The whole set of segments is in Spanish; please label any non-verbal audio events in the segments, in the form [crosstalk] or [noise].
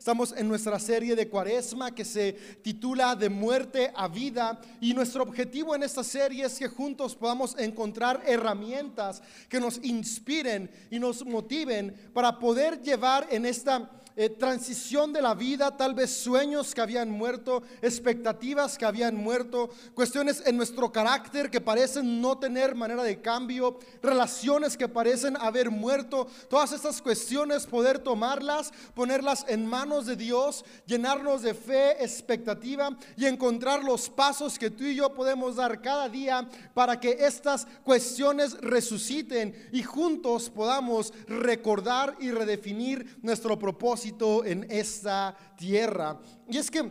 estamos en nuestra serie de cuaresma que se titula De muerte a vida. Y nuestro objetivo en esta serie es que juntos podamos encontrar herramientas que nos inspiren y nos motiven para poder llevar en esta eh, transición de la vida, tal vez sueños que habían muerto, expectativas que habían muerto, cuestiones en nuestro carácter que parecen no tener manera de cambio, relaciones que parecen haber muerto, todas estas cuestiones poder tomarlas, ponerlas en manos de Dios, llenarnos de fe, expectativa y encontrar los pasos que tú y yo podemos dar cada día para que estas cuestiones resuciten y juntos podamos recordar y redefinir nuestro propósito en esta tierra. Y es que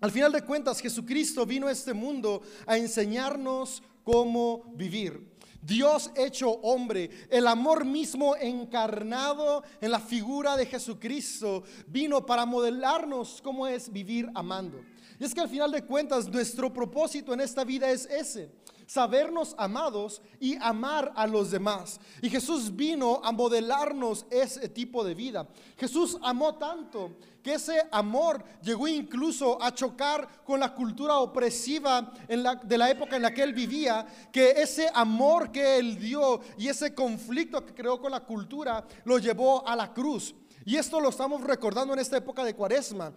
al final de cuentas Jesucristo vino a este mundo a enseñarnos cómo vivir. Dios hecho hombre, el amor mismo encarnado en la figura de Jesucristo, vino para modelarnos cómo es vivir amando. Y es que al final de cuentas nuestro propósito en esta vida es ese sabernos amados y amar a los demás. Y Jesús vino a modelarnos ese tipo de vida. Jesús amó tanto que ese amor llegó incluso a chocar con la cultura opresiva de la época en la que él vivía, que ese amor que él dio y ese conflicto que creó con la cultura lo llevó a la cruz. Y esto lo estamos recordando en esta época de cuaresma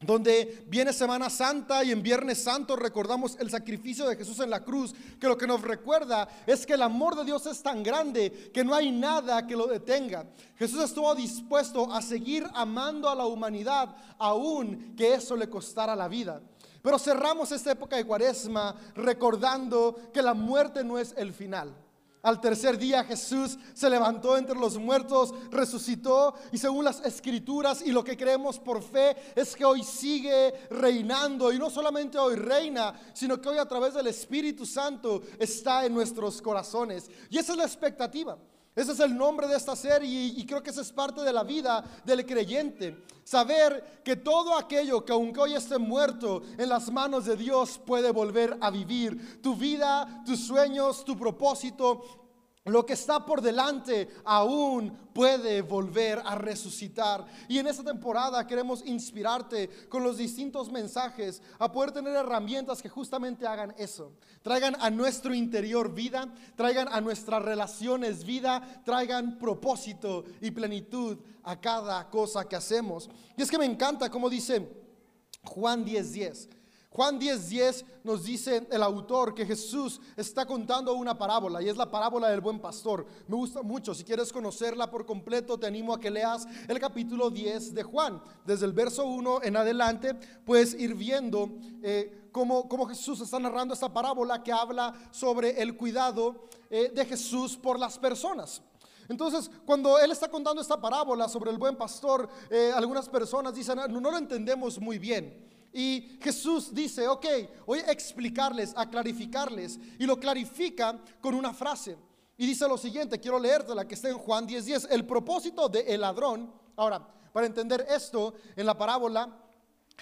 donde viene Semana Santa y en Viernes Santo recordamos el sacrificio de Jesús en la cruz, que lo que nos recuerda es que el amor de Dios es tan grande que no hay nada que lo detenga. Jesús estuvo dispuesto a seguir amando a la humanidad, aun que eso le costara la vida. Pero cerramos esta época de cuaresma recordando que la muerte no es el final. Al tercer día Jesús se levantó entre los muertos, resucitó y según las escrituras y lo que creemos por fe es que hoy sigue reinando y no solamente hoy reina, sino que hoy a través del Espíritu Santo está en nuestros corazones. Y esa es la expectativa. Ese es el nombre de esta serie y, creo que esa es parte de la vida del creyente. Saber que todo aquello que aunque hoy esté muerto en las manos de Dios puede volver a vivir. Tu vida, tus sueños, tu propósito, lo que está por delante aún puede volver a resucitar. Y en esta temporada queremos inspirarte con los distintos mensajes a poder tener herramientas que justamente hagan eso. Traigan a nuestro interior vida, traigan a nuestras relaciones vida, traigan propósito y plenitud a cada cosa que hacemos. Y es que me encanta como dice Juan 10:10. 10. Juan 10:10 10 nos dice el autor que Jesús está contando una parábola y es la parábola del buen pastor. Me gusta mucho, si quieres conocerla por completo te animo a que leas el capítulo 10 de Juan. Desde el verso 1 en adelante puedes ir viendo eh, cómo, Jesús está narrando esta parábola que habla sobre el cuidado eh, de Jesús por las personas. Entonces, cuando él está contando esta parábola sobre el buen pastor, eh, algunas personas dicen, no, no lo entendemos muy bien. Y Jesús dice, ok, voy a explicarles, a clarificarles. Y lo clarifica con una frase. Y dice lo siguiente, quiero la que está en Juan 10:10. 10, el propósito del ladrón. Ahora, para entender esto, en la parábola,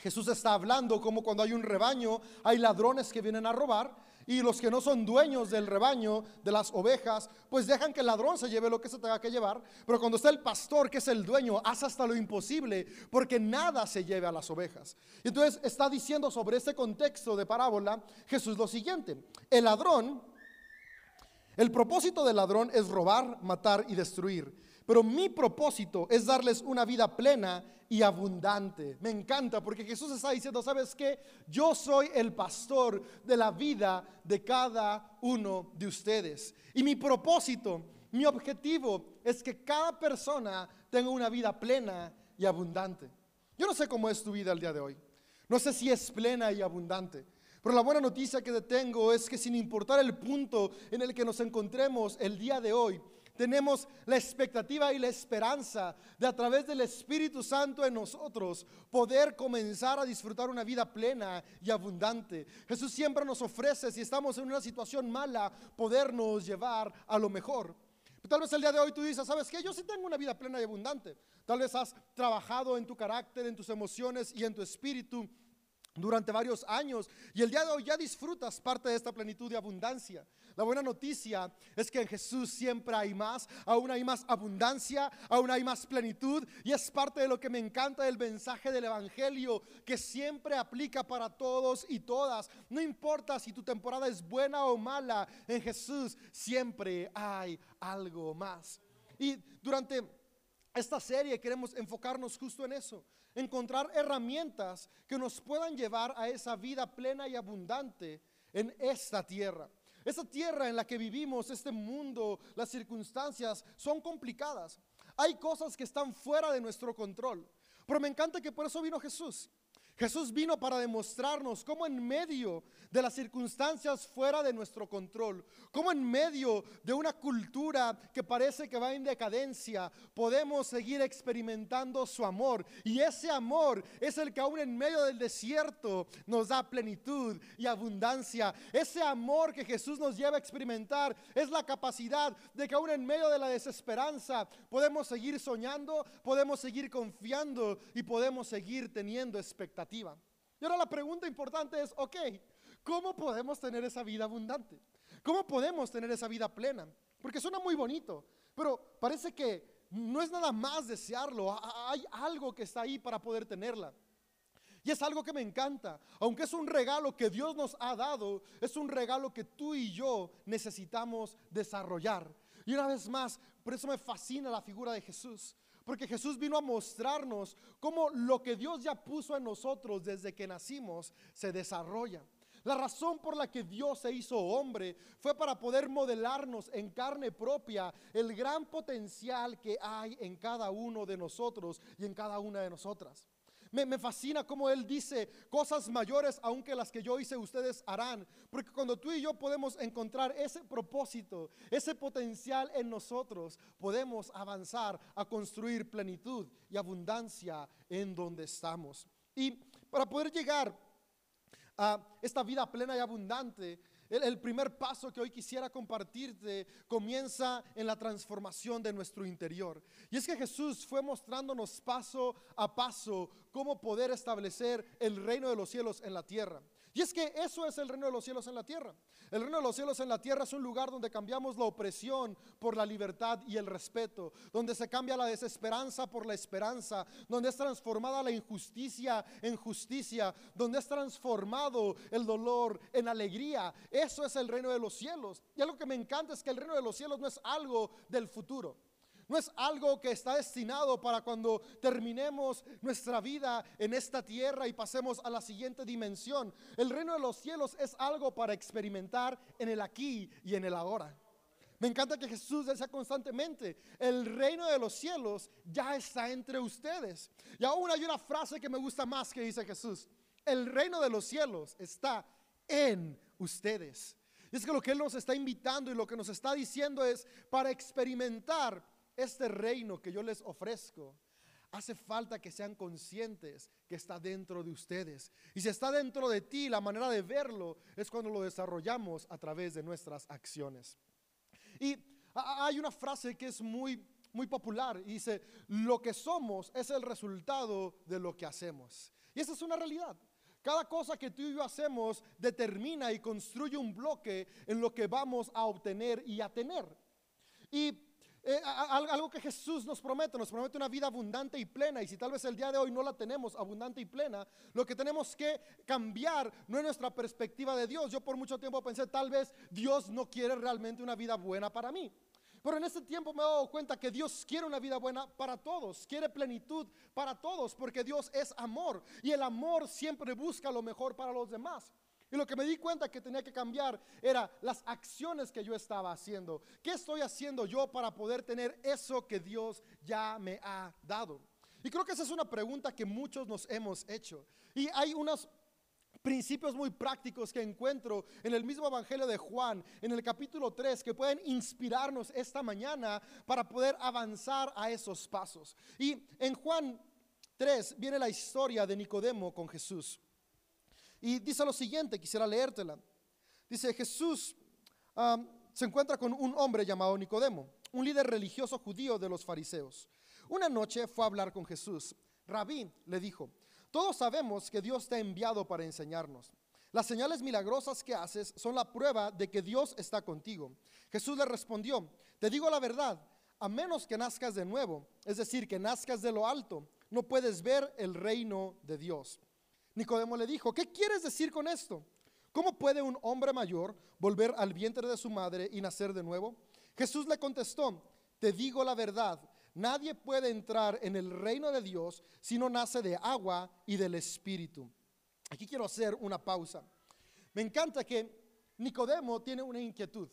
Jesús está hablando como cuando hay un rebaño, hay ladrones que vienen a robar y los que no son dueños del rebaño, de las ovejas, pues dejan que el ladrón se lleve lo que se tenga que llevar. Pero cuando está el pastor, que es el dueño, hace hasta lo imposible porque nada se lleve a las ovejas. Entonces está diciendo sobre este contexto de parábola Jesús lo siguiente. El ladrón, el propósito del ladrón es robar, matar y destruir. Pero mi propósito es darles una vida plena y abundante. Me encanta porque Jesús está diciendo, ¿sabes qué? Yo soy el pastor de la vida de cada uno de ustedes. Y mi propósito, mi objetivo es que cada persona tenga una vida plena y abundante. Yo no sé cómo es tu vida el día de hoy. No sé si es plena y abundante. Pero la buena noticia que tengo es que sin importar el punto en el que nos encontremos el día de hoy, tenemos la expectativa y la esperanza de a través del Espíritu Santo en nosotros poder comenzar a disfrutar una vida plena y abundante. Jesús siempre nos ofrece, si estamos en una situación mala, podernos llevar a lo mejor. Tal vez el día de hoy tú dices, ¿sabes qué? Yo sí tengo una vida plena y abundante. Tal vez has trabajado en tu carácter, en tus emociones y en tu espíritu durante varios años y el día de hoy ya disfrutas parte de esta plenitud de abundancia. La buena noticia es que en Jesús siempre hay más, aún hay más abundancia, aún hay más plenitud y es parte de lo que me encanta del mensaje del Evangelio que siempre aplica para todos y todas. No importa si tu temporada es buena o mala, en Jesús siempre hay algo más. Y durante esta serie queremos enfocarnos justo en eso, encontrar herramientas que nos puedan llevar a esa vida plena y abundante en esta tierra. Esta tierra en la que vivimos, este mundo, las circunstancias son complicadas. Hay cosas que están fuera de nuestro control. Pero me encanta que por eso vino Jesús. Jesús vino para demostrarnos cómo en medio de las circunstancias fuera de nuestro control, cómo en medio de una cultura que parece que va en decadencia, podemos seguir experimentando su amor. Y ese amor es el que aún en medio del desierto nos da plenitud y abundancia. Ese amor que Jesús nos lleva a experimentar es la capacidad de que aún en medio de la desesperanza podemos seguir soñando, podemos seguir confiando y podemos seguir teniendo expectativas. Y ahora la pregunta importante es, ok, ¿cómo podemos tener esa vida abundante? ¿Cómo podemos tener esa vida plena? Porque suena muy bonito, pero parece que no es nada más desearlo, hay algo que está ahí para poder tenerla. Y es algo que me encanta, aunque es un regalo que Dios nos ha dado, es un regalo que tú y yo necesitamos desarrollar. Y una vez más, por eso me fascina la figura de Jesús, porque Jesús vino a mostrarnos cómo lo que Dios ya puso en nosotros desde que nacimos se desarrolla. La razón por la que Dios se hizo hombre fue para poder modelarnos en carne propia el gran potencial que hay en cada uno de nosotros y en cada una de nosotras. Me, fascina como Él dice, cosas mayores aunque las que yo hice ustedes harán. Porque cuando tú y yo podemos encontrar ese propósito, ese potencial en nosotros, podemos avanzar a construir plenitud y abundancia en donde estamos. Y para poder llegar a esta vida plena y abundante, el, primer paso que hoy quisiera compartirte comienza en la transformación de nuestro interior. Y es que Jesús fue mostrándonos paso a paso cómo poder establecer el reino de los cielos en la tierra. Y es que eso es el reino de los cielos en la tierra. El reino de los cielos en la tierra es un lugar donde cambiamos la opresión por la libertad y el respeto, donde se cambia la desesperanza por la esperanza, donde es transformada la injusticia en justicia, donde es transformado el dolor en alegría. Eso es el reino de los cielos. Y algo que me encanta es que el reino de los cielos no es algo del futuro. No es algo que está destinado para cuando terminemos nuestra vida en esta tierra y pasemos a la siguiente dimensión. El reino de los cielos es algo para experimentar en el aquí y en el ahora. Me encanta que Jesús decía constantemente, el reino de los cielos ya está entre ustedes. Y aún hay una frase que me gusta más que dice Jesús, el reino de los cielos está en ustedes. Y es que lo que Él nos está invitando y lo que nos está diciendo es para experimentar este reino que yo les ofrezco, hace falta que sean conscientes que está dentro de ustedes. Y si está dentro de ti, la manera de verlo es cuando lo desarrollamos a través de nuestras acciones. Y hay una frase que es muy muy popular y dice, lo que somos es el resultado de lo que hacemos. Y esa es una realidad. Cada cosa que tú y yo hacemos determina y construye un bloque en lo que vamos a obtener y a tener. Y eh, algo que Jesús nos promete, nos promete una vida abundante y plena. Y si tal vez el día de hoy no la tenemos abundante y plena, lo que tenemos que cambiar no es nuestra perspectiva de Dios. Yo por mucho tiempo pensé, tal vez Dios no quiere realmente una vida buena para mí. Pero en este tiempo me he dado cuenta que Dios quiere una vida buena para todos, quiere plenitud para todos, porque Dios es amor y el amor siempre busca lo mejor para los demás. Y lo que me di cuenta que tenía que cambiar era las acciones que yo estaba haciendo. ¿Qué estoy haciendo yo para poder tener eso que Dios ya me ha dado? Y creo que esa es una pregunta que muchos nos hemos hecho. Y hay unos principios muy prácticos que encuentro en el mismo Evangelio de Juan, en el capítulo 3, que pueden inspirarnos esta mañana para poder avanzar a esos pasos. Y en Juan 3 viene la historia de Nicodemo con Jesús. Y dice lo siguiente, quisiera leértela. Dice, Jesús se encuentra con un hombre llamado Nicodemo, un líder religioso judío de los fariseos. Una noche fue a hablar con Jesús. Rabí le dijo, todos sabemos que Dios te ha enviado para enseñarnos. Las señales milagrosas que haces son la prueba de que Dios está contigo. Jesús le respondió, te digo la verdad, a menos que nazcas de nuevo, es decir, que nazcas de lo alto, no puedes ver el reino de Dios. Nicodemo le dijo, ¿qué quieres decir con esto? ¿Cómo puede un hombre mayor volver al vientre de su madre y nacer de nuevo? Jesús le contestó, te digo la verdad, nadie puede entrar en el reino de Dios si no nace de agua y del Espíritu. Aquí quiero hacer una pausa. Me encanta que Nicodemo tiene una inquietud.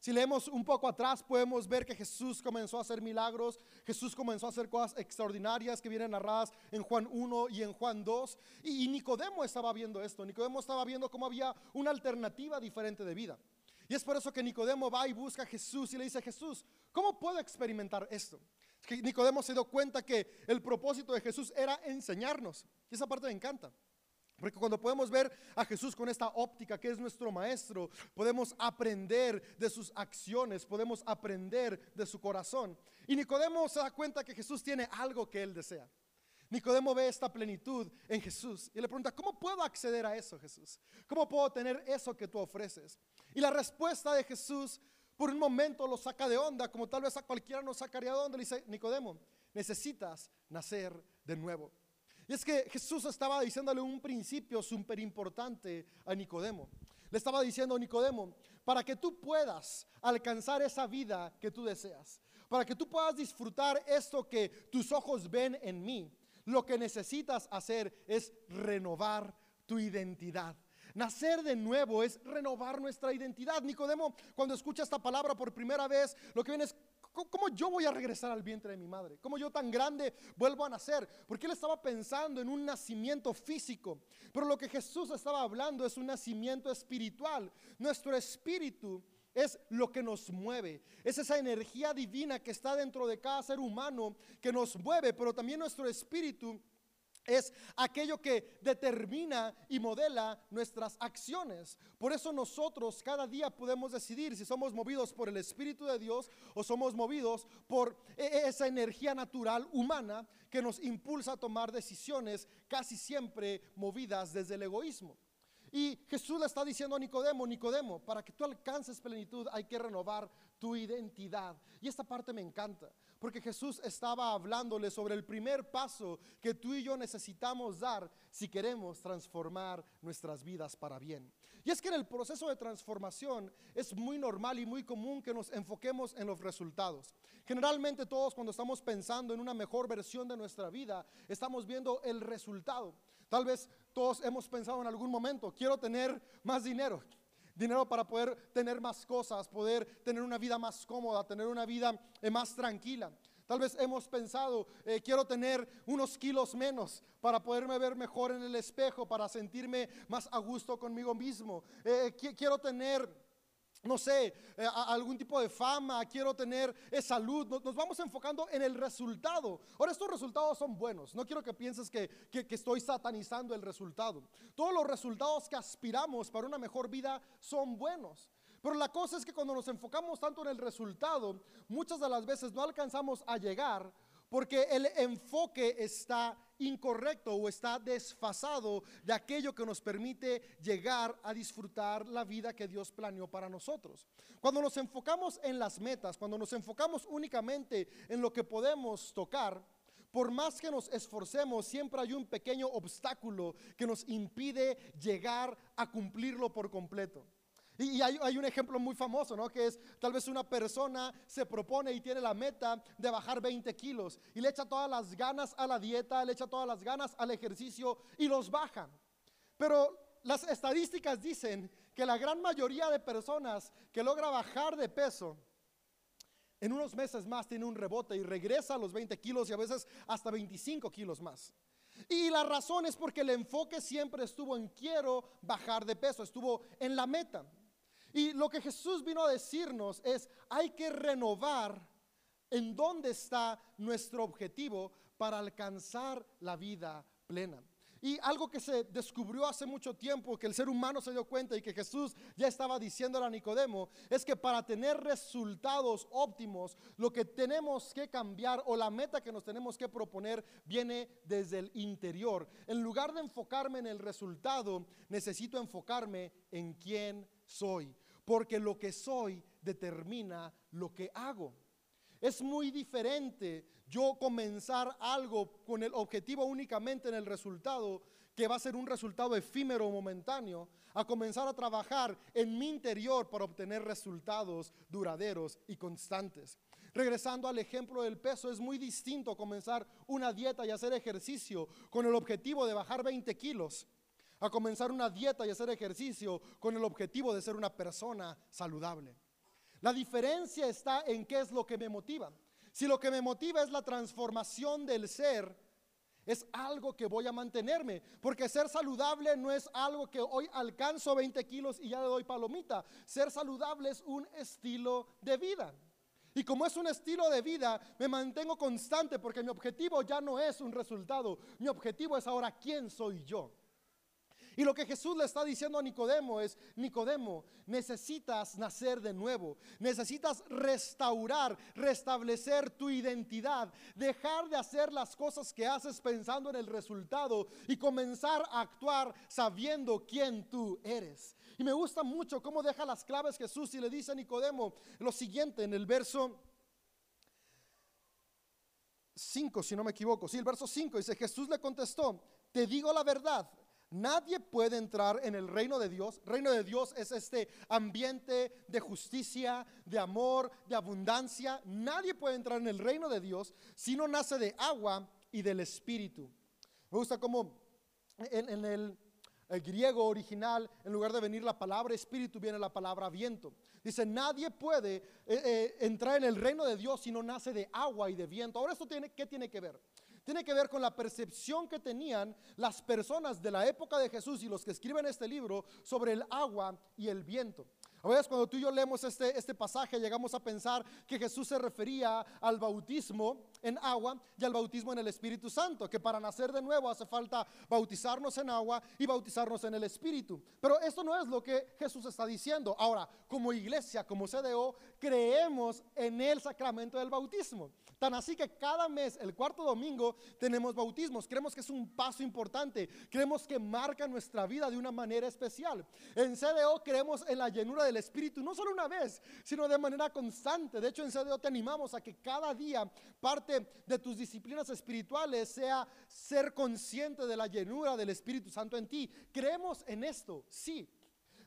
Si leemos un poco atrás, podemos ver que Jesús comenzó a hacer milagros, Jesús comenzó a hacer cosas extraordinarias que vienen narradas en Juan 1 y en Juan 2. Y, Nicodemo estaba viendo esto, Nicodemo estaba viendo cómo había una alternativa diferente de vida. Y es por eso que Nicodemo va y busca a Jesús y le dice, Jesús, ¿cómo puedo experimentar esto? Nicodemo se dio cuenta que el propósito de Jesús era enseñarnos. Y esa parte me encanta. Porque cuando podemos ver a Jesús con esta óptica que es nuestro maestro, podemos aprender de sus acciones, podemos aprender de su corazón. Y Nicodemo se da cuenta que Jesús tiene algo que él desea. Nicodemo ve esta plenitud en Jesús y le pregunta, ¿cómo puedo acceder a eso, Jesús? ¿Cómo puedo tener eso que tú ofreces? Y la respuesta de Jesús por un momento lo saca de onda, como tal vez a cualquiera nos sacaría de onda. Le dice, Nicodemo, necesitas nacer de nuevo. Y es que Jesús estaba diciéndole un principio súper importante a Nicodemo. Le estaba diciendo Nicodemo, para que tú puedas alcanzar esa vida que tú deseas, para que tú puedas disfrutar esto que tus ojos ven en mí, lo que necesitas hacer es renovar tu identidad. Nacer de nuevo es renovar nuestra identidad. Nicodemo, cuando escucha esta palabra por primera vez, lo que viene es ¿Cómo yo voy a regresar al vientre de mi madre? ¿Cómo yo tan grande vuelvo a nacer? Porque él estaba pensando en un nacimiento físico. Pero lo que Jesús estaba hablando es un nacimiento espiritual. Nuestro espíritu es lo que nos mueve. Es esa energía divina que está dentro de cada ser humano que nos mueve. Pero también nuestro espíritu es aquello que determina y modela nuestras acciones. Por eso nosotros cada día podemos decidir si somos movidos por el Espíritu de Dios o somos movidos por e, e, esa energía natural humana que nos impulsa a tomar decisiones casi siempre movidas desde el egoísmo. Y Jesús le está diciendo a Nicodemo, Nicodemo, para que tú alcances plenitud hay que renovar tu identidad. Y esta parte me encanta, porque Jesús estaba hablándole sobre el primer paso que tú y yo necesitamos dar si queremos transformar nuestras vidas para bien. Y es que en el proceso de transformación es muy normal y muy común que nos enfoquemos en los resultados. Generalmente todos cuando estamos pensando en una mejor versión de nuestra vida, estamos viendo el resultado. Tal vez todos hemos pensado en algún momento, quiero tener más dinero, dinero para poder tener más cosas, poder tener una vida más cómoda, tener una vida eh, más tranquila. Tal vez hemos pensado, eh, quiero tener unos kilos menos para poderme ver mejor en el espejo, para sentirme más a gusto conmigo mismo. Eh, quiero tener no sé, eh, algún tipo de fama, quiero tener eh, salud. Nos, vamos enfocando en el resultado. Ahora, estos resultados son buenos. No quiero que pienses que, que, estoy satanizando el resultado. Todos los resultados que aspiramos para una mejor vida son buenos. Pero la cosa es que cuando nos enfocamos tanto en el resultado, muchas de las veces no alcanzamos a llegar porque el enfoque está incorrecto o está desfasado de aquello que nos permite llegar a disfrutar la vida que Dios planeó para nosotros. Cuando nos enfocamos en las metas, cuando nos enfocamos únicamente en lo que podemos tocar, por más que nos esforcemos, siempre hay un pequeño obstáculo que nos impide llegar a cumplirlo por completo. Y, hay, un ejemplo muy famoso, ¿no? Que es tal vez una persona se propone y tiene la meta de bajar 20 kilos y le echa todas las ganas a la dieta, le echa todas las ganas al ejercicio y los baja. Pero las estadísticas dicen que la gran mayoría de personas que logra bajar de peso, en unos meses más tiene un rebote y regresa a los 20 kilos y a veces hasta 25 kilos más. Y la razón es porque el enfoque siempre estuvo en quiero bajar de peso, estuvo en la meta. Y lo que Jesús vino a decirnos es, hay que renovar en dónde está nuestro objetivo para alcanzar la vida plena. Y algo que se descubrió hace mucho tiempo, que el ser humano se dio cuenta y que Jesús ya estaba diciendo a Nicodemo, es que para tener resultados óptimos, lo que tenemos que cambiar o la meta que nos tenemos que proponer viene desde el interior. En lugar de enfocarme en el resultado, necesito enfocarme en quién soy, porque lo que soy determina lo que hago. Es muy diferente yo comenzar algo con el objetivo únicamente en el resultado, que va a ser un resultado efímero o momentáneo, a comenzar a trabajar en mi interior para obtener resultados duraderos y constantes. Regresando al ejemplo del peso, es muy distinto comenzar una dieta y hacer ejercicio con el objetivo de bajar 20 kilos, a comenzar una dieta y hacer ejercicio con el objetivo de ser una persona saludable. La diferencia está en qué es lo que me motiva. Si lo que me motiva es la transformación del ser, es algo que voy a mantenerme, porque ser saludable no es algo que hoy alcanzo 20 kilos y ya le doy palomita. Ser saludable es un estilo de vida. Y como es un estilo de vida, me mantengo constante porque mi objetivo ya no es un resultado, mi objetivo es ahora quién soy yo. Y lo que Jesús le está diciendo a Nicodemo es, Nicodemo, necesitas nacer de nuevo, necesitas restaurar, restablecer tu identidad, dejar de hacer las cosas que haces pensando en el resultado y comenzar a actuar sabiendo quién tú eres. Y me gusta mucho cómo deja las claves Jesús y le dice a Nicodemo lo siguiente en el verso 5, si no me equivoco. Sí, el verso 5 dice, Jesús le contestó, te digo la verdad, Nadie puede entrar en el reino de Dios. Reino de Dios es este ambiente de justicia, de amor, de abundancia. Nadie puede entrar en el reino de Dios si no nace de agua y del Espíritu. Me gusta cómo en, el, griego original, en lugar de venir la palabra espíritu, viene la palabra viento. Dice, nadie puede eh, eh, entrar en el reino de Dios si no nace de agua y de viento. Ahora, ¿esto tiene, qué tiene que ver? Tiene que ver con la percepción que tenían las personas de la época de Jesús y los que escriben este libro sobre el agua y el viento. A veces cuando tú y yo leemos este, este pasaje llegamos a pensar que Jesús se refería al bautismo en agua y al bautismo en el Espíritu Santo, que para nacer de nuevo hace falta bautizarnos en agua y bautizarnos en el Espíritu. Pero esto no es lo que Jesús está diciendo. Ahora, como iglesia, como CDO, creemos en el sacramento del bautismo. Tan así que cada mes, el cuarto domingo, tenemos bautismos. Creemos que es un paso importante. Creemos que marca nuestra vida de una manera especial. En CDO creemos en la llenura de el Espíritu, no solo una vez, sino de manera constante. De hecho, en CDO te animamos a que cada día parte de tus disciplinas espirituales sea ser consciente de la llenura del Espíritu Santo en ti. Creemos en esto, sí.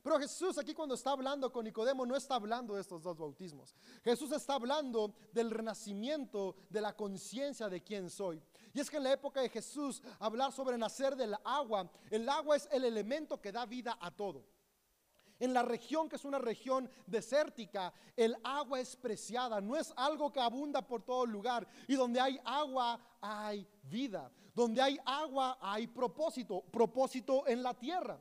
Pero Jesús aquí cuando está hablando con Nicodemo no está hablando de estos dos bautismos. Jesús está hablando del renacimiento de la conciencia de quién soy. Y es que en la época de Jesús hablar sobre nacer del agua, el agua es el elemento que da vida a todo. En la región que es una región desértica, el agua es preciada, no es algo que abunda por todo lugar. Y donde hay agua hay vida. Donde hay agua hay propósito, propósito en la tierra.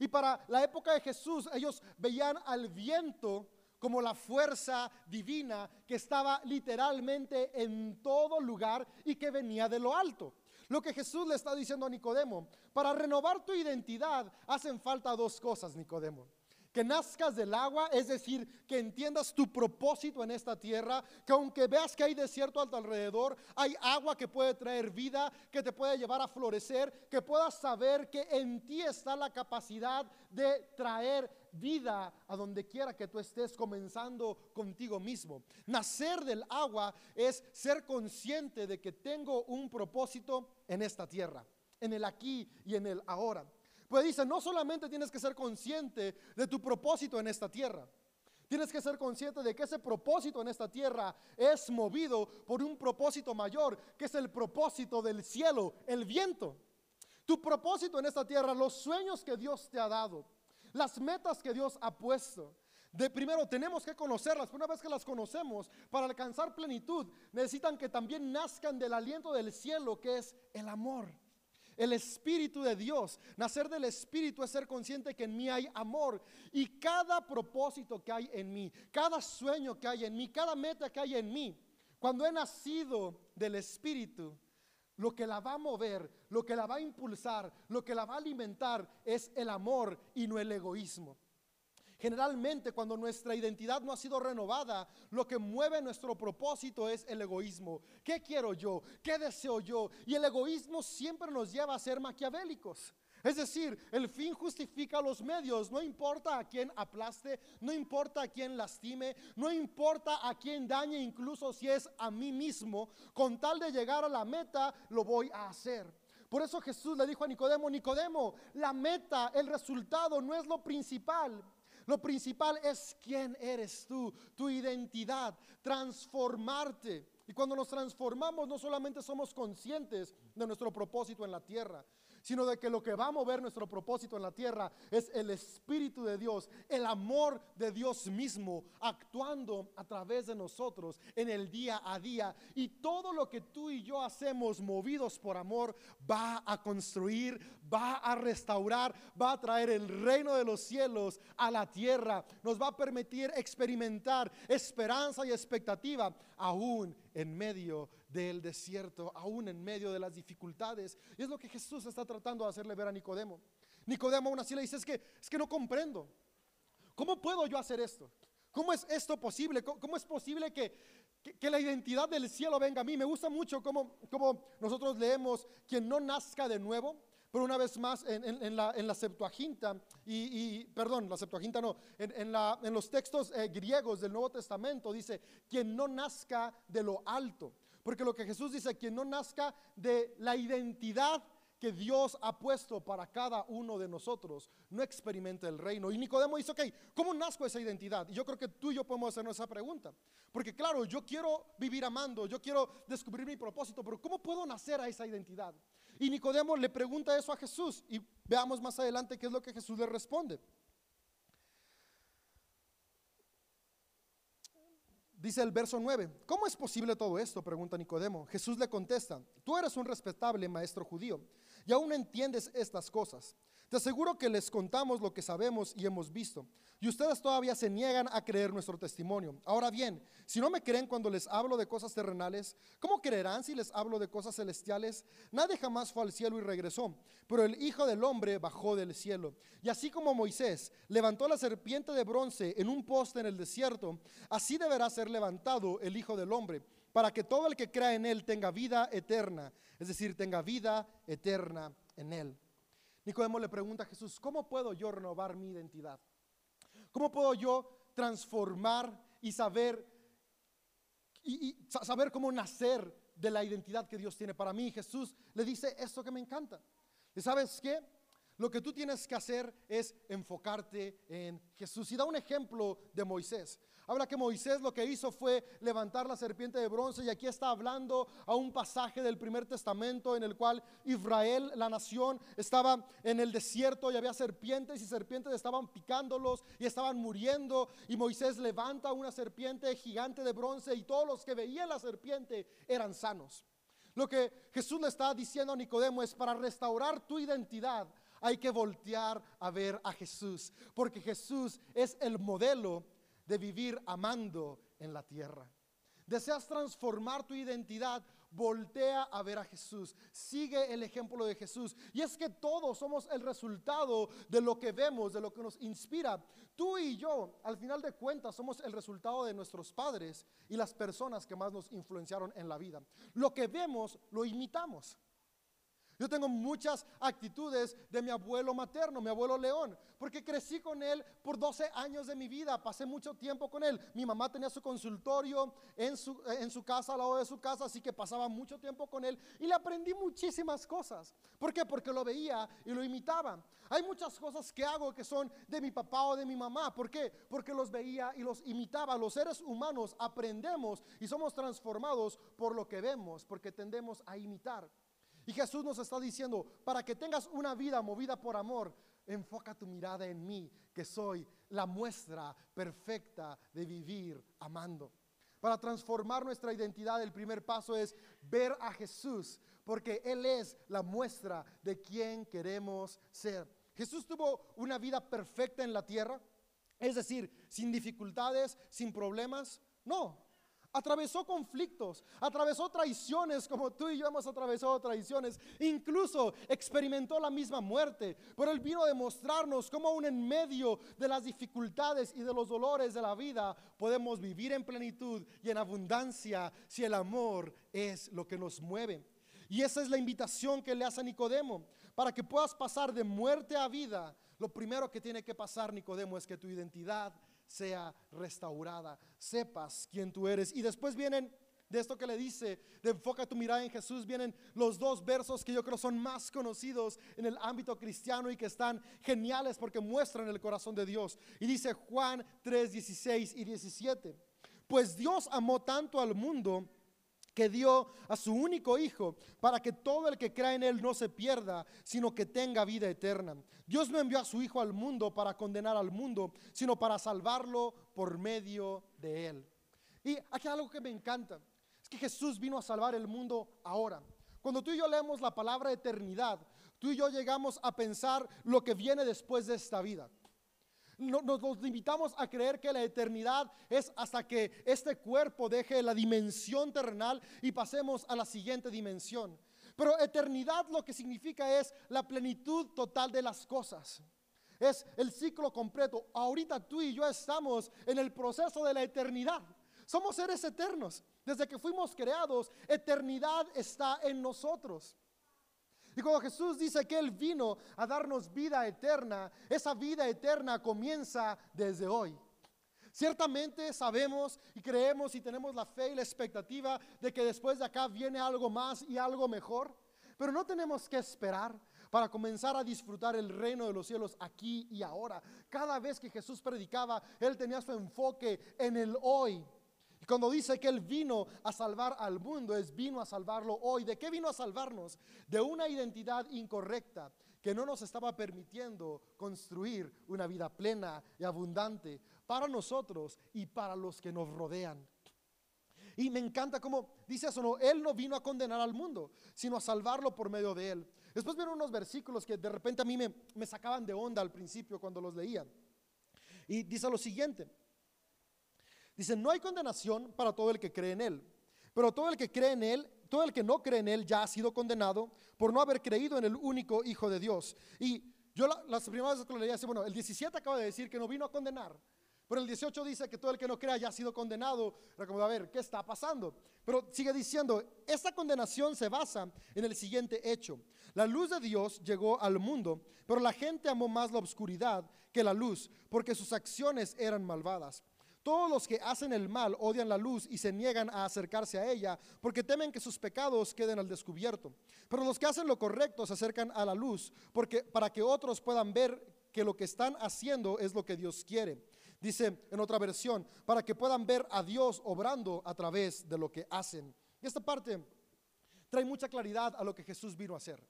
Y para la época de Jesús, ellos veían al viento como la fuerza divina que estaba literalmente en todo lugar y que venía de lo alto. Lo que Jesús le está diciendo a Nicodemo, para renovar tu identidad hacen falta dos cosas, Nicodemo que nazcas del agua, es decir, que entiendas tu propósito en esta tierra, que aunque veas que hay desierto alrededor, hay agua que puede traer vida, que te puede llevar a florecer, que puedas saber que en ti está la capacidad de traer vida a donde quiera que tú estés comenzando contigo mismo. Nacer del agua es ser consciente de que tengo un propósito en esta tierra, en el aquí y en el ahora. Pues dice, no solamente tienes que ser consciente de tu propósito en esta tierra, tienes que ser consciente de que ese propósito en esta tierra es movido por un propósito mayor, que es el propósito del cielo, el viento. Tu propósito en esta tierra, los sueños que Dios te ha dado, las metas que Dios ha puesto. De primero tenemos que conocerlas, una vez que las conocemos, para alcanzar plenitud, necesitan que también nazcan del aliento del cielo, que es el amor el Espíritu de Dios. Nacer del Espíritu es ser consciente que en mí hay amor y cada propósito que hay en mí, cada sueño que hay en mí, cada meta que hay en mí, cuando he nacido del Espíritu, lo que la va a mover, lo que la va a impulsar, lo que la va a alimentar es el amor y no el egoísmo. Generalmente cuando nuestra identidad no ha sido renovada, lo que mueve nuestro propósito es el egoísmo. ¿Qué quiero yo? ¿Qué deseo yo? Y el egoísmo siempre nos lleva a ser maquiavélicos. Es decir, el fin justifica los medios. No importa a quién aplaste, no importa a quién lastime, no importa a quién dañe, incluso si es a mí mismo, con tal de llegar a la meta, lo voy a hacer. Por eso Jesús le dijo a Nicodemo, Nicodemo, la meta, el resultado no es lo principal. Lo principal es quién eres tú, tu identidad, transformarte. Y cuando nos transformamos no solamente somos conscientes de nuestro propósito en la tierra, sino de que lo que va a mover nuestro propósito en la tierra es el Espíritu de Dios, el amor de Dios mismo actuando a través de nosotros en el día a día. Y todo lo que tú y yo hacemos movidos por amor va a construir, va a restaurar, va a traer el reino de los cielos a la tierra. Nos va a permitir experimentar esperanza y expectativa aún en medio del desierto, aún en medio de las dificultades. Y es lo que Jesús está tratando de hacerle ver a Nicodemo. Nicodemo aún así le dice, es que, es que no comprendo. ¿Cómo puedo yo hacer esto? ¿Cómo es esto posible? ¿Cómo, es posible que, que, la identidad del cielo venga a mí? Me gusta mucho cómo, cómo nosotros leemos quien no nazca de nuevo. Pero una vez más, en, la, en la, Septuaginta, y, perdón, la Septuaginta no, en, la, en los textos eh, griegos del Nuevo Testamento dice, quien no nazca de lo alto. Porque lo que Jesús dice, quien no nazca de la identidad que Dios ha puesto para cada uno de nosotros, no experimenta el reino. Y Nicodemo dice, ok, ¿cómo nazco esa identidad? Y yo creo que tú y yo podemos hacernos esa pregunta. Porque claro, yo quiero vivir amando, yo quiero descubrir mi propósito, pero ¿cómo puedo nacer a esa identidad? Y Nicodemo le pregunta eso a Jesús y veamos más adelante qué es lo que Jesús le responde. Dice el verso 9, ¿cómo es posible todo esto? Pregunta Nicodemo. Jesús le contesta, tú eres un respetable maestro judío y aún entiendes estas cosas. Te aseguro que les contamos lo que sabemos y hemos visto, y ustedes todavía se niegan a creer nuestro testimonio. Ahora bien, si no me creen cuando les hablo de cosas terrenales, ¿cómo creerán si les hablo de cosas celestiales? Nadie jamás fue al cielo y regresó, pero el Hijo del Hombre bajó del cielo. Y así como Moisés levantó la serpiente de bronce en un poste en el desierto, así deberá ser levantado el Hijo del Hombre para que todo el que crea en Él tenga vida eterna, es decir, tenga vida eterna en Él. Nicodemo le pregunta a Jesús, ¿cómo puedo yo renovar mi identidad? ¿Cómo puedo yo transformar y saber y, saber cómo nacer de la identidad que Dios tiene para mí? Jesús le dice esto que me encanta. ¿Y sabes qué? Lo que tú tienes que hacer es enfocarte en Jesús. Y da un ejemplo de Moisés. Habla que Moisés lo que hizo fue levantar la serpiente de bronce y aquí está hablando a un pasaje del primer testamento en el cual Israel, la nación, estaba en el desierto y había serpientes y serpientes estaban picándolos y estaban muriendo y Moisés levanta una serpiente gigante de bronce y todos los que veían la serpiente eran sanos. Lo que Jesús le está diciendo a Nicodemo es para restaurar tu identidad hay que voltear a ver a Jesús, porque Jesús es el modelo de vivir amando en la tierra. Deseas transformar tu identidad, voltea a ver a Jesús, sigue el ejemplo de Jesús. Y es que todos somos el resultado de lo que vemos, de lo que nos inspira. Tú y yo, al final de cuentas, somos el resultado de nuestros padres y las personas que más nos influenciaron en la vida. Lo que vemos, lo imitamos. Yo tengo muchas actitudes de mi abuelo materno, mi abuelo León, porque crecí con él por 12 años de mi vida, pasé mucho tiempo con él. Mi mamá tenía su consultorio en su, casa, al lado de su casa, así que pasaba mucho tiempo con él y le aprendí muchísimas cosas. ¿Por qué? Porque lo veía y lo imitaba. Hay muchas cosas que hago que son de mi papá o de mi mamá. ¿Por qué? Porque los veía y los imitaba. Los seres humanos aprendemos y somos transformados por lo que vemos, porque tendemos a imitar. Y Jesús nos está diciendo, para que tengas una vida movida por amor, enfoca tu mirada en mí, que soy la muestra perfecta de vivir amando. Para transformar nuestra identidad, el primer paso es ver a Jesús, porque Él es la muestra de quién queremos ser. Jesús tuvo una vida perfecta en la tierra, es decir, sin dificultades, sin problemas. No, atravesó conflictos, atravesó traiciones como tú y yo hemos atravesado traiciones, incluso experimentó la misma muerte, pero Él vino a demostrarnos cómo aún en medio de las dificultades y de los dolores de la vida podemos vivir en plenitud y en abundancia si el amor es lo que nos mueve. Y esa es la invitación que le hace a Nicodemo. Para que puedas pasar de muerte a vida, lo primero que tiene que pasar, Nicodemo, es que tu identidad sea restaurada, sepas quién tú eres. Y después vienen de esto que le dice, de enfoca tu mirada en Jesús, vienen los dos versos que yo creo son más conocidos en el ámbito cristiano y que están geniales porque muestran el corazón de Dios. Y dice Juan 3, 16 y 17, pues Dios amó tanto al mundo que dio a su único Hijo para que todo el que crea en Él no se pierda, sino que tenga vida eterna. Dios no envió a su Hijo al mundo para condenar al mundo, sino para salvarlo por medio de Él. Y aquí hay algo que me encanta, es que Jesús vino a salvar el mundo ahora. Cuando tú y yo leemos la palabra eternidad, tú y yo llegamos a pensar lo que viene después de esta vida nos, limitamos a creer que la eternidad es hasta que este cuerpo deje la dimensión terrenal y pasemos a la siguiente dimensión. Pero eternidad lo que significa es la plenitud total de las cosas. Es el ciclo completo. Ahorita tú y yo estamos en el proceso de la eternidad. Somos seres eternos. Desde que fuimos creados, eternidad está en nosotros. Y cuando Jesús dice que Él vino a darnos vida eterna, esa vida eterna comienza desde hoy. Ciertamente sabemos y creemos y tenemos la fe y la expectativa de que después de acá viene algo más y algo mejor, pero no tenemos que esperar para comenzar a disfrutar el reino de los cielos aquí y ahora. Cada vez que Jesús predicaba, Él tenía su enfoque en el hoy. Cuando dice que Él vino a salvar al mundo, es vino a salvarlo hoy. ¿De qué vino a salvarnos? De una identidad incorrecta que no nos estaba permitiendo construir una vida plena y abundante para nosotros y para los que nos rodean. Y me encanta cómo dice eso, no, Él no vino a condenar al mundo, sino a salvarlo por medio de Él. Después vieron unos versículos que de repente a mí me, me sacaban de onda al principio cuando los leía. Y dice lo siguiente, Dice, no hay condenación para todo el que cree en Él, pero todo el que cree en Él, todo el que no cree en Él ya ha sido condenado por no haber creído en el único Hijo de Dios. Y yo las primeras veces que lo leía, decía, bueno, el 17 acaba de decir que no vino a condenar, pero el 18 dice que todo el que no crea ya ha sido condenado. Era a ver, ¿qué está pasando? Pero sigue diciendo, esta condenación se basa en el siguiente hecho. La luz de Dios llegó al mundo, pero la gente amó más la oscuridad que la luz, porque sus acciones eran malvadas. Todos los que hacen el mal odian la luz y se niegan a acercarse a ella porque temen que sus pecados queden al descubierto. Pero los que hacen lo correcto se acercan a la luz porque para que otros puedan ver que lo que están haciendo es lo que Dios quiere. Dice en otra versión, para que puedan ver a Dios obrando a través de lo que hacen. Y esta parte trae mucha claridad a lo que Jesús vino a hacer.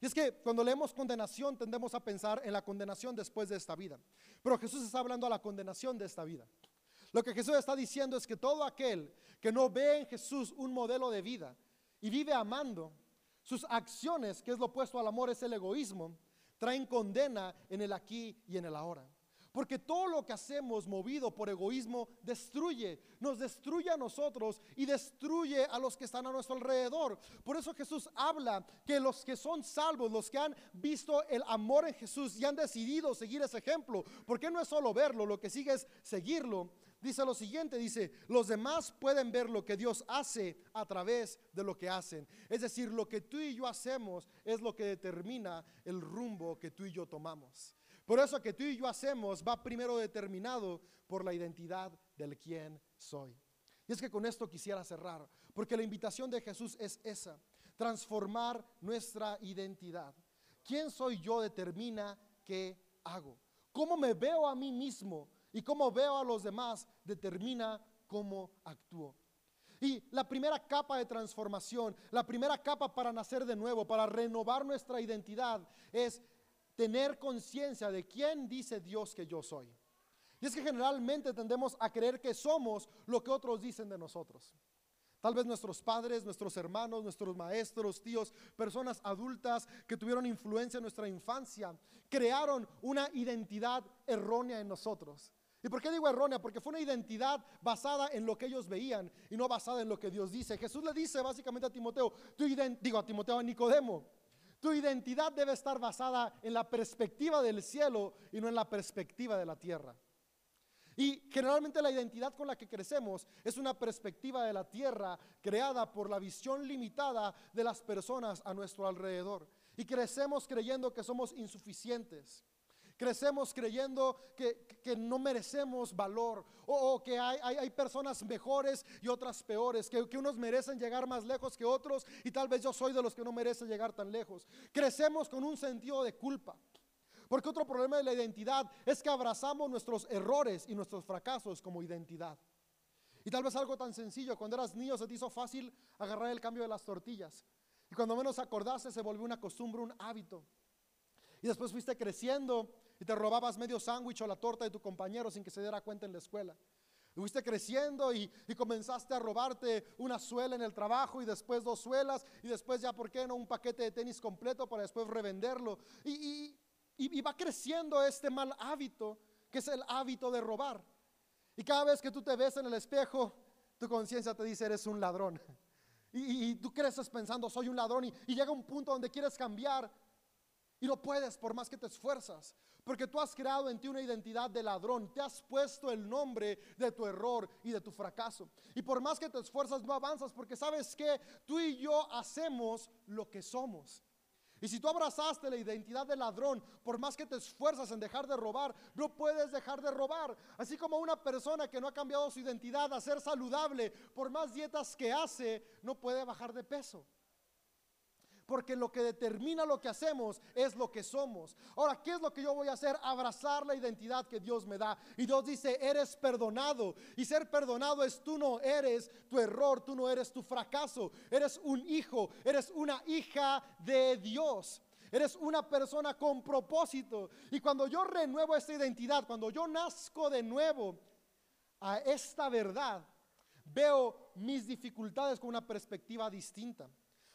Y es que cuando leemos condenación tendemos a pensar en la condenación después de esta vida. Pero Jesús está hablando a la condenación de esta vida. Lo que Jesús está diciendo es que todo aquel que no ve en Jesús un modelo de vida y vive amando, sus acciones, que es lo opuesto al amor, es el egoísmo, traen condena en el aquí y en el ahora. Porque todo lo que hacemos movido por egoísmo destruye, nos destruye a nosotros y destruye a los que están a nuestro alrededor. Por eso Jesús habla que los que son salvos, los que han visto el amor en Jesús y han decidido seguir ese ejemplo, porque no es solo verlo, lo que sigue es seguirlo, dice lo siguiente, dice, los demás pueden ver lo que Dios hace a través de lo que hacen. Es decir, lo que tú y yo hacemos es lo que determina el rumbo que tú y yo tomamos. Por eso que tú y yo hacemos va primero determinado por la identidad del quien soy. Y es que con esto quisiera cerrar, porque la invitación de Jesús es esa, transformar nuestra identidad. ¿Quién soy yo determina qué hago? ¿Cómo me veo a mí mismo? Y cómo veo a los demás determina cómo actúo. Y la primera capa de transformación, la primera capa para nacer de nuevo, para renovar nuestra identidad, es tener conciencia de quién dice Dios que yo soy. Y es que generalmente tendemos a creer que somos lo que otros dicen de nosotros. Tal vez nuestros padres, nuestros hermanos, nuestros maestros, tíos, personas adultas que tuvieron influencia en nuestra infancia, crearon una identidad errónea en nosotros ¿Y por qué digo errónea? Porque fue una identidad basada en lo que ellos veían y no basada en lo que Dios dice. Jesús le dice básicamente a Timoteo, digo a Timoteo, a Nicodemo, tu identidad debe estar basada en la perspectiva del cielo y no en la perspectiva de la tierra. Y generalmente la identidad con la que crecemos es una perspectiva de la tierra creada por la visión limitada de las personas a nuestro alrededor. Y crecemos creyendo que somos insuficientes. Crecemos creyendo que, no merecemos valor o, que hay, personas mejores y otras peores, que, que unos merecen llegar más lejos que otros y tal vez yo soy de los que no merecen llegar tan lejos. Crecemos con un sentido de culpa. Porque otro problema de la identidad es que abrazamos nuestros errores y nuestros fracasos como identidad. Y tal vez algo tan sencillo, cuando eras niño se te hizo fácil agarrar el cambio de las tortillas. Y cuando menos acordaste se volvió una costumbre, un hábito. Y después fuiste creciendo y te robabas medio sándwich o la torta de tu compañero sin que se diera cuenta en la escuela. Y fuiste creciendo y, comenzaste a robarte una suela en el trabajo y después dos suelas y después ya, ¿por qué no? Un paquete de tenis completo para después revenderlo. Y, y va creciendo este mal hábito que es el hábito de robar. Y cada vez que tú te ves en el espejo, tu conciencia te dice, eres un ladrón. [laughs] Y, tú creces pensando, soy un ladrón. Y, y, llega un punto donde quieres cambiar y no puedes por más que te esfuerzas. Porque tú has creado en ti una identidad de ladrón. Te has puesto el nombre de tu error y de tu fracaso. Y por más que te esfuerzas no avanzas porque sabes que tú y yo hacemos lo que somos. Y si tú abrazaste la identidad de ladrón, por más que te esfuerzas en dejar de robar, no puedes dejar de robar. Así como una persona que no ha cambiado su identidad a ser saludable, por más dietas que hace, no puede bajar de peso porque lo que determina lo que hacemos es lo que somos. Ahora, ¿qué es lo que yo voy a hacer? Abrazar la identidad que Dios me da. Y Dios dice, eres perdonado. Y ser perdonado es tú no eres tu error, tú no eres tu fracaso. Eres un hijo, eres una hija de Dios. Eres una persona con propósito. Y cuando yo renuevo esta identidad, cuando yo nazco de nuevo a esta verdad, veo mis dificultades con una perspectiva distinta.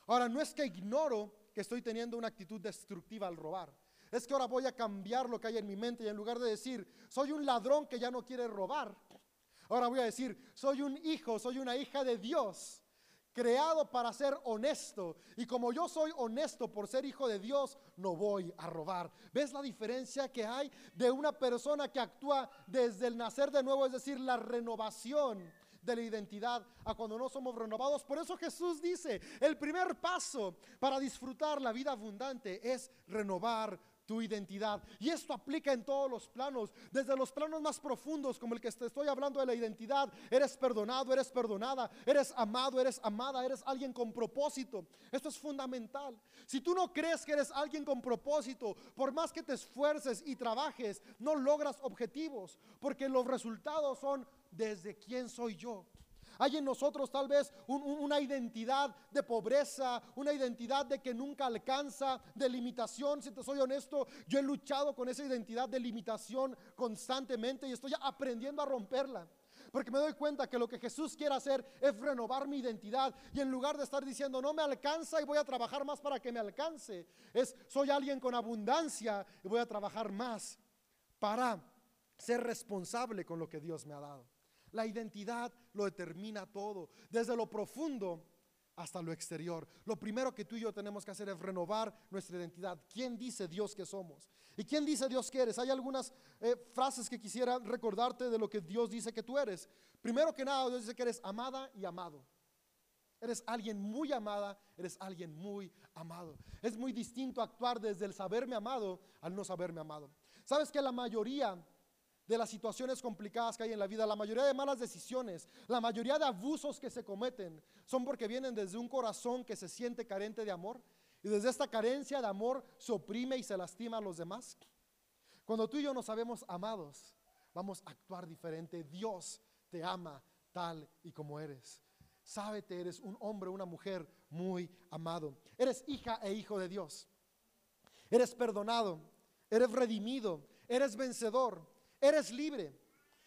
Ahora, no es que ignoro que estoy teniendo una actitud destructiva al robar. Es que ahora voy a cambiar lo que hay en mi mente y en lugar de decir, soy un ladrón que ya no quiere robar, ahora voy a decir, soy un hijo, soy una hija de Dios, creado para ser honesto. Y como yo soy honesto por ser hijo de Dios, no voy a robar. ¿Ves la diferencia que hay de una persona que actúa desde el nacer de nuevo, es decir, la renovación? De la identidad a cuando no somos renovados. Por eso Jesús dice, el primer paso para disfrutar la vida abundante es renovar tu identidad. Y esto aplica en todos los planos, desde los planos más profundos, como el que te estoy hablando de la identidad. Eres perdonado, eres perdonada, eres amado, eres amada, eres alguien con propósito. Esto es fundamental. Si tú no crees que eres alguien con propósito, por más que te esfuerces y trabajes, no logras objetivos, porque los resultados son desde quién soy yo. Hay en nosotros tal vez una identidad de pobreza, una identidad de que nunca alcanza, de limitación. Si te soy honesto, yo he luchado con esa identidad de limitación constantemente y estoy aprendiendo a romperla. Porque me doy cuenta que lo que Jesús quiere hacer es renovar mi identidad. Y en lugar de estar diciendo, no me alcanza y voy a trabajar más para que me alcance, es, soy alguien con abundancia y voy a trabajar más para ser responsable con lo que Dios me ha dado. La identidad lo determina todo, desde lo profundo hasta lo exterior. Lo primero que tú y yo tenemos que hacer es renovar nuestra identidad. ¿Quién dice Dios que somos? ¿Y quién dice Dios que eres? Hay algunas eh, frases que quisiera recordarte de lo que Dios dice que tú eres. Primero que nada, Dios dice que eres amada y amado. Eres alguien muy amada, eres alguien muy amado. Es muy distinto actuar desde el saberme amado al no saberme amado. Sabes que la mayoría de las situaciones complicadas que hay en la vida, la mayoría de malas decisiones, la mayoría de abusos que se cometen son porque vienen desde un corazón que se siente carente de amor y desde esta carencia de amor se oprime y se lastima a los demás. Cuando tú y yo nos sabemos amados, vamos a actuar diferente. Dios te ama tal y como eres. Sábete, eres un hombre, una mujer muy amado. Eres hija e hijo de Dios. Eres perdonado, eres redimido, eres vencedor Eres libre.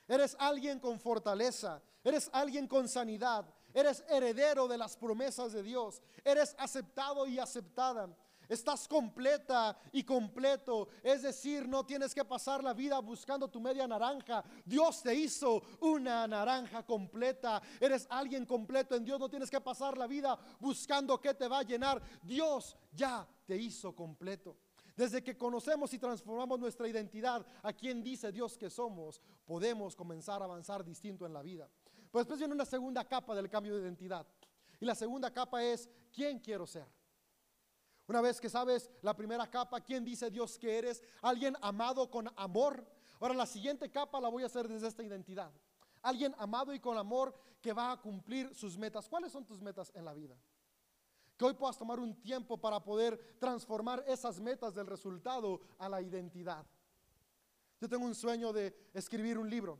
Eres alguien con fortaleza. Eres alguien con sanidad. Eres heredero de las promesas de Dios. Eres aceptado y aceptada. Estás completa y completo. Es decir, no tienes que pasar la vida buscando tu media naranja. Dios te hizo una naranja completa. Eres alguien completo en Dios. No tienes que pasar la vida buscando qué te va a llenar. Dios ya te hizo completo. Desde que conocemos y transformamos nuestra identidad a quien dice Dios que somos, podemos comenzar a avanzar distinto en la vida. Pues después viene una segunda capa del cambio de identidad. Y la segunda capa es, ¿quién quiero ser? Una vez que sabes la primera capa, ¿quién dice Dios que eres? Alguien amado con amor. Ahora la siguiente capa la voy a hacer desde esta identidad. Alguien amado y con amor que va a cumplir sus metas. ¿Cuáles son tus metas en la vida? Que hoy puedas tomar un tiempo para poder transformar esas metas del resultado a la identidad. Yo tengo un sueño de escribir un libro.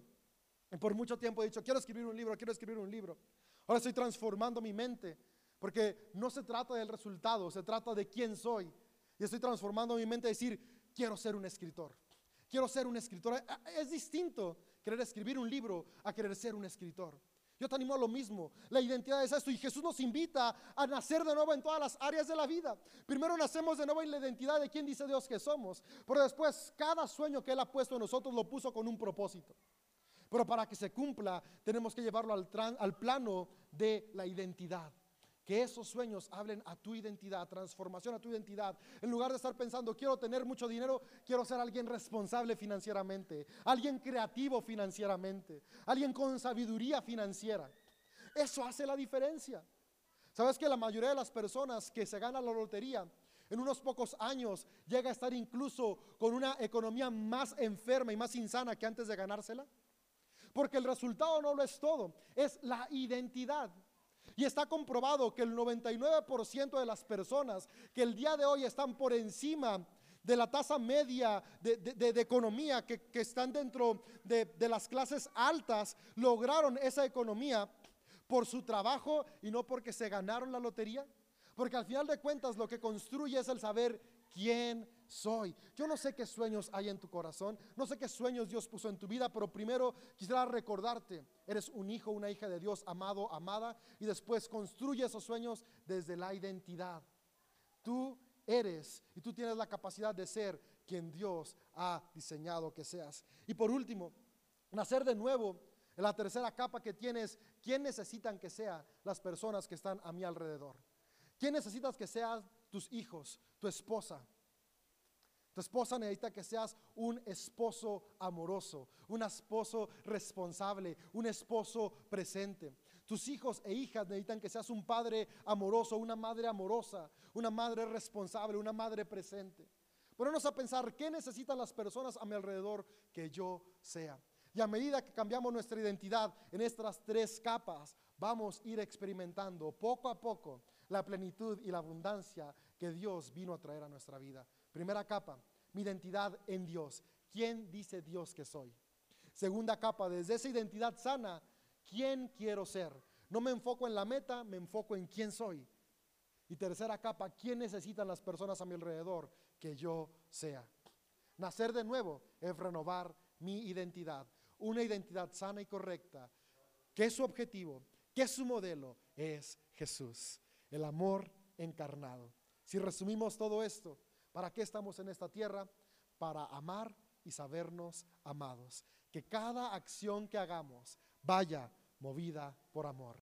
Y por mucho tiempo he dicho, quiero escribir un libro, quiero escribir un libro. Ahora estoy transformando mi mente porque no se trata del resultado, se trata de quién soy. Y estoy transformando mi mente a decir, quiero ser un escritor. Quiero ser un escritor. Es distinto querer escribir un libro a querer ser un escritor. Yo te animo a lo mismo. La identidad es esto. Y Jesús nos invita a nacer de nuevo en todas las áreas de la vida. Primero nacemos de nuevo en la identidad de quién dice Dios que somos. Pero después, cada sueño que Él ha puesto en nosotros lo puso con un propósito. Pero para que se cumpla, tenemos que llevarlo al, al plano de la identidad. Que esos sueños hablen a tu identidad, transformación a tu identidad. En lugar de estar pensando, quiero tener mucho dinero, quiero ser alguien responsable financieramente, alguien creativo financieramente, alguien con sabiduría financiera. Eso hace la diferencia. ¿Sabes que la mayoría de las personas que se ganan la lotería en unos pocos años llega a estar incluso con una economía más enferma y más insana que antes de ganársela? Porque el resultado no lo es todo, es la identidad. Y está comprobado que el 99% de las personas que el día de hoy están por encima de la tasa media de, economía, que, que, están dentro de las clases altas, lograron esa economía por su trabajo y no porque se ganaron la lotería. Porque al final de cuentas lo que construye es el saber quién soy. Yo no sé qué sueños hay en tu corazón, no sé qué sueños Dios puso en tu vida, pero primero quisiera recordarte, eres un hijo, una hija de Dios, amado, amada, y después construye esos sueños desde la identidad. Tú eres y tú tienes la capacidad de ser quien Dios ha diseñado que seas. Y por último, nacer de nuevo. En la tercera capa que tienes, ¿quién necesitan que sean las personas que están a mi alrededor? ¿Quién necesitas que sean tus hijos, tu esposa? Tu esposa necesita que seas un esposo amoroso, un esposo responsable, un esposo presente. Tus hijos e hijas necesitan que seas un padre amoroso, una madre amorosa, una madre responsable, una madre presente. Ponernos a pensar qué necesitan las personas a mi alrededor que yo sea. Y a medida que cambiamos nuestra identidad en estas tres capas, vamos a ir experimentando poco a poco la plenitud y la abundancia que Dios vino a traer a nuestra vida. Primera capa, mi identidad en Dios. ¿Quién dice Dios que soy? Segunda capa, desde esa identidad sana, ¿quién quiero ser? No me enfoco en la meta, me enfoco en quién soy. Y tercera capa, ¿quién necesitan las personas a mi alrededor que yo sea? Nacer de nuevo es renovar mi identidad, una identidad sana y correcta, que su objetivo, que su modelo es Jesús, el amor encarnado. Si resumimos todo esto, ¿Para qué estamos en esta tierra? Para amar y sabernos amados. Que cada acción que hagamos vaya movida por amor.